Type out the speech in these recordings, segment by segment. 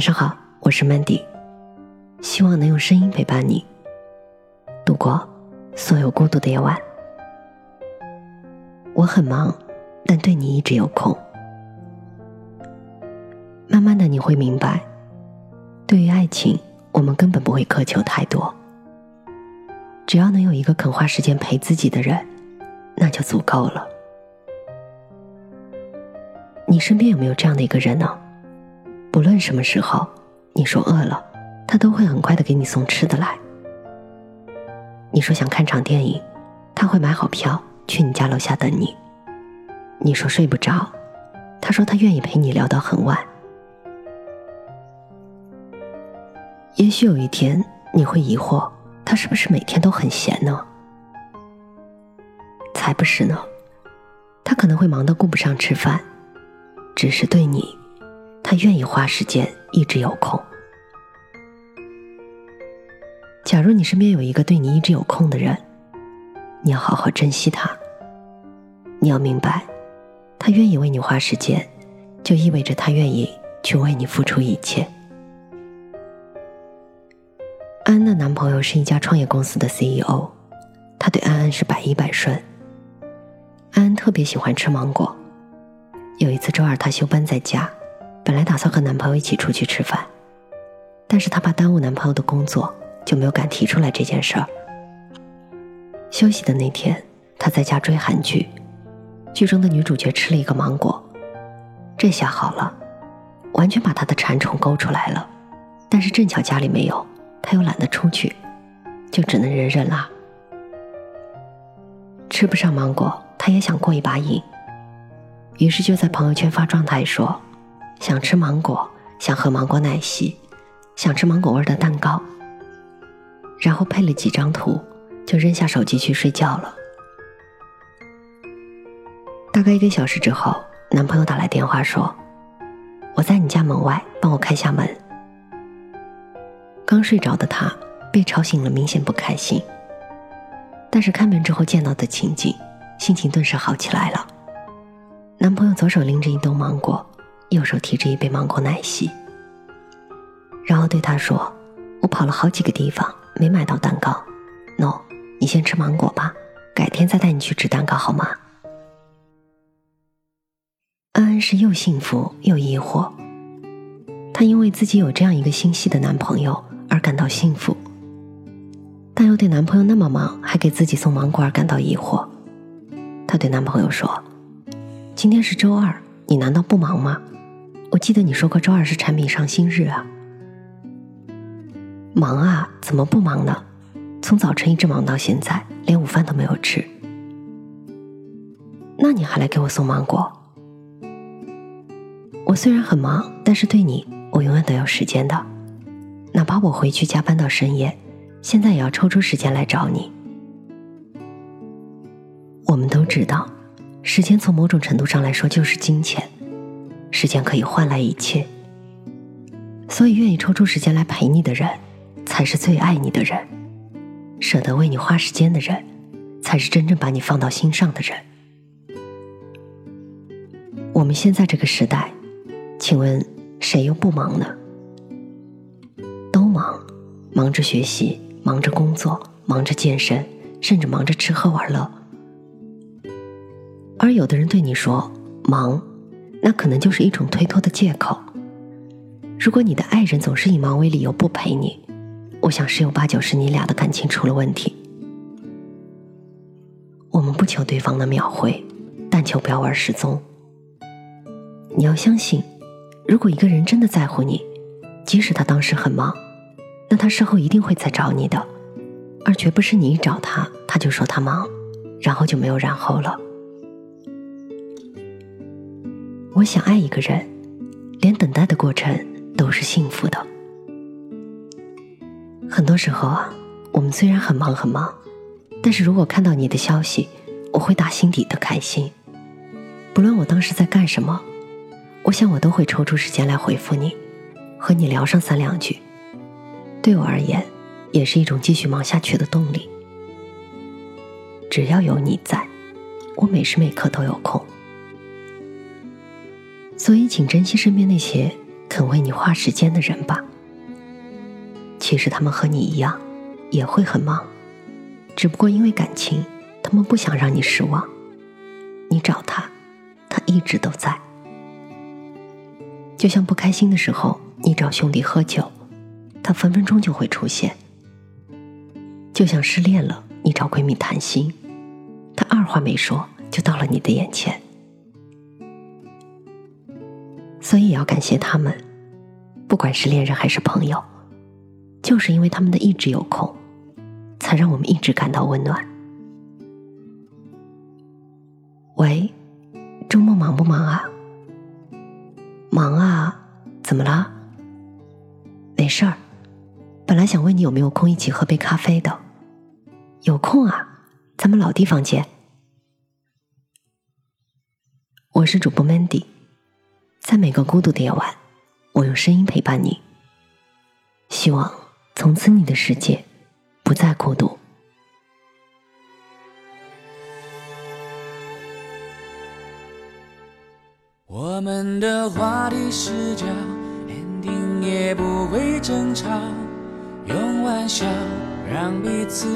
晚上好，我是 Mandy，希望能用声音陪伴你度过所有孤独的夜晚。我很忙，但对你一直有空。慢慢的你会明白，对于爱情，我们根本不会苛求太多，只要能有一个肯花时间陪自己的人，那就足够了。你身边有没有这样的一个人呢？不论什么时候，你说饿了，他都会很快的给你送吃的来。你说想看场电影，他会买好票去你家楼下等你。你说睡不着，他说他愿意陪你聊到很晚。也许有一天你会疑惑，他是不是每天都很闲呢？才不是呢，他可能会忙得顾不上吃饭，只是对你。他愿意花时间，一直有空。假如你身边有一个对你一直有空的人，你要好好珍惜他。你要明白，他愿意为你花时间，就意味着他愿意去为你付出一切。安安的男朋友是一家创业公司的 CEO，他对安安是百依百顺。安安特别喜欢吃芒果。有一次周二，他休班在家。本来打算和男朋友一起出去吃饭，但是她怕耽误男朋友的工作，就没有敢提出来这件事儿。休息的那天，她在家追韩剧，剧中的女主角吃了一个芒果，这下好了，完全把她的馋虫勾出来了。但是正巧家里没有，她又懒得出去，就只能忍忍啦。吃不上芒果，她也想过一把瘾，于是就在朋友圈发状态说。想吃芒果，想喝芒果奶昔，想吃芒果味的蛋糕。然后配了几张图，就扔下手机去睡觉了。大概一个小时之后，男朋友打来电话说：“我在你家门外，帮我开下门。”刚睡着的他被吵醒了，明显不开心。但是开门之后见到的情景，心情顿时好起来了。男朋友左手拎着一兜芒果。右手提着一杯芒果奶昔，然后对他说：“我跑了好几个地方，没买到蛋糕。喏，你先吃芒果吧，改天再带你去吃蛋糕，好吗？”安安是又幸福又疑惑，她因为自己有这样一个心细的男朋友而感到幸福，但又对男朋友那么忙还给自己送芒果而感到疑惑。她对男朋友说：“今天是周二，你难道不忙吗？”我记得你说过周二是产品上新日啊，忙啊，怎么不忙呢？从早晨一直忙到现在，连午饭都没有吃。那你还来给我送芒果？我虽然很忙，但是对你，我永远都有时间的。哪怕我回去加班到深夜，现在也要抽出时间来找你。我们都知道，时间从某种程度上来说就是金钱。时间可以换来一切，所以愿意抽出时间来陪你的人，才是最爱你的人；舍得为你花时间的人，才是真正把你放到心上的人。我们现在这个时代，请问谁又不忙呢？都忙，忙着学习，忙着工作，忙着健身，甚至忙着吃喝玩乐。而有的人对你说忙。那可能就是一种推脱的借口。如果你的爱人总是以忙为理由不陪你，我想十有八九是你俩的感情出了问题。我们不求对方的秒回，但求不要玩失踪。你要相信，如果一个人真的在乎你，即使他当时很忙，那他事后一定会再找你的，而绝不是你一找他，他就说他忙，然后就没有然后了。我想爱一个人，连等待的过程都是幸福的。很多时候啊，我们虽然很忙很忙，但是如果看到你的消息，我会打心底的开心。不论我当时在干什么，我想我都会抽出时间来回复你，和你聊上三两句。对我而言，也是一种继续忙下去的动力。只要有你在，我每时每刻都有空。所以，请珍惜身边那些肯为你花时间的人吧。其实他们和你一样，也会很忙，只不过因为感情，他们不想让你失望。你找他，他一直都在。就像不开心的时候，你找兄弟喝酒，他分分钟就会出现。就像失恋了，你找闺蜜谈心，他二话没说就到了你的眼前。所以也要感谢他们，不管是恋人还是朋友，就是因为他们的一直有空，才让我们一直感到温暖。喂，周末忙不忙啊？忙啊，怎么了？没事儿，本来想问你有没有空一起喝杯咖啡的。有空啊，咱们老地方见。我是主播 Mandy。在每个孤独的夜晚，我用声音陪伴你。希望从此你的世界不再孤独。我们的话题是叫 ending 也不会争吵，用玩笑让彼此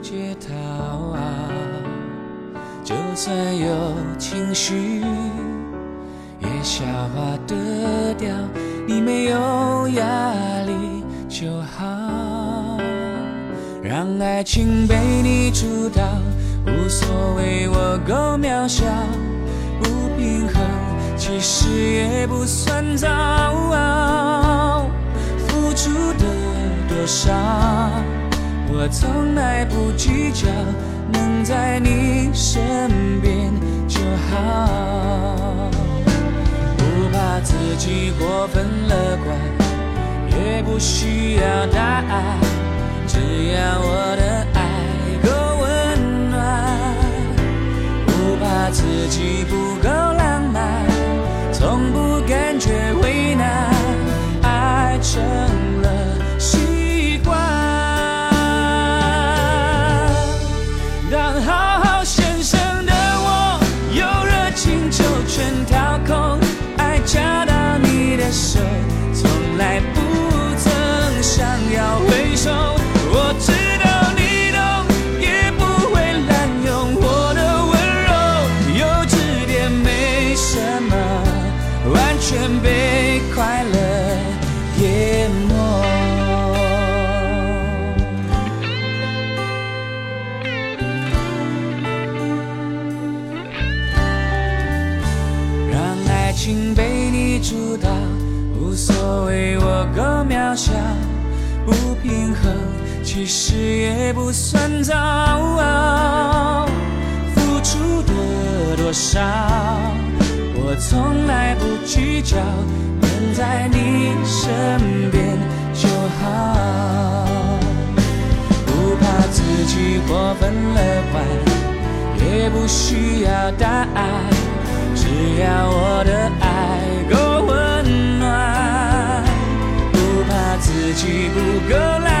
解套。就算有情绪。也消化得掉，你没有压力就好。让爱情被你主导，无所谓我够渺小。不平衡其实也不算糟，付出的多少，我从来不计较，自己过分乐观，也不需要答案，只要我主导无所谓，我够渺小，不平衡其实也不算糟。付出的多少，我从来不计较，能在你身边就好。不怕自己过分乐观，也不需要答案，只要我的爱够。自己不够。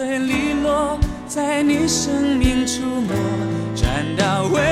碎利落，在你生命触摸，转到未。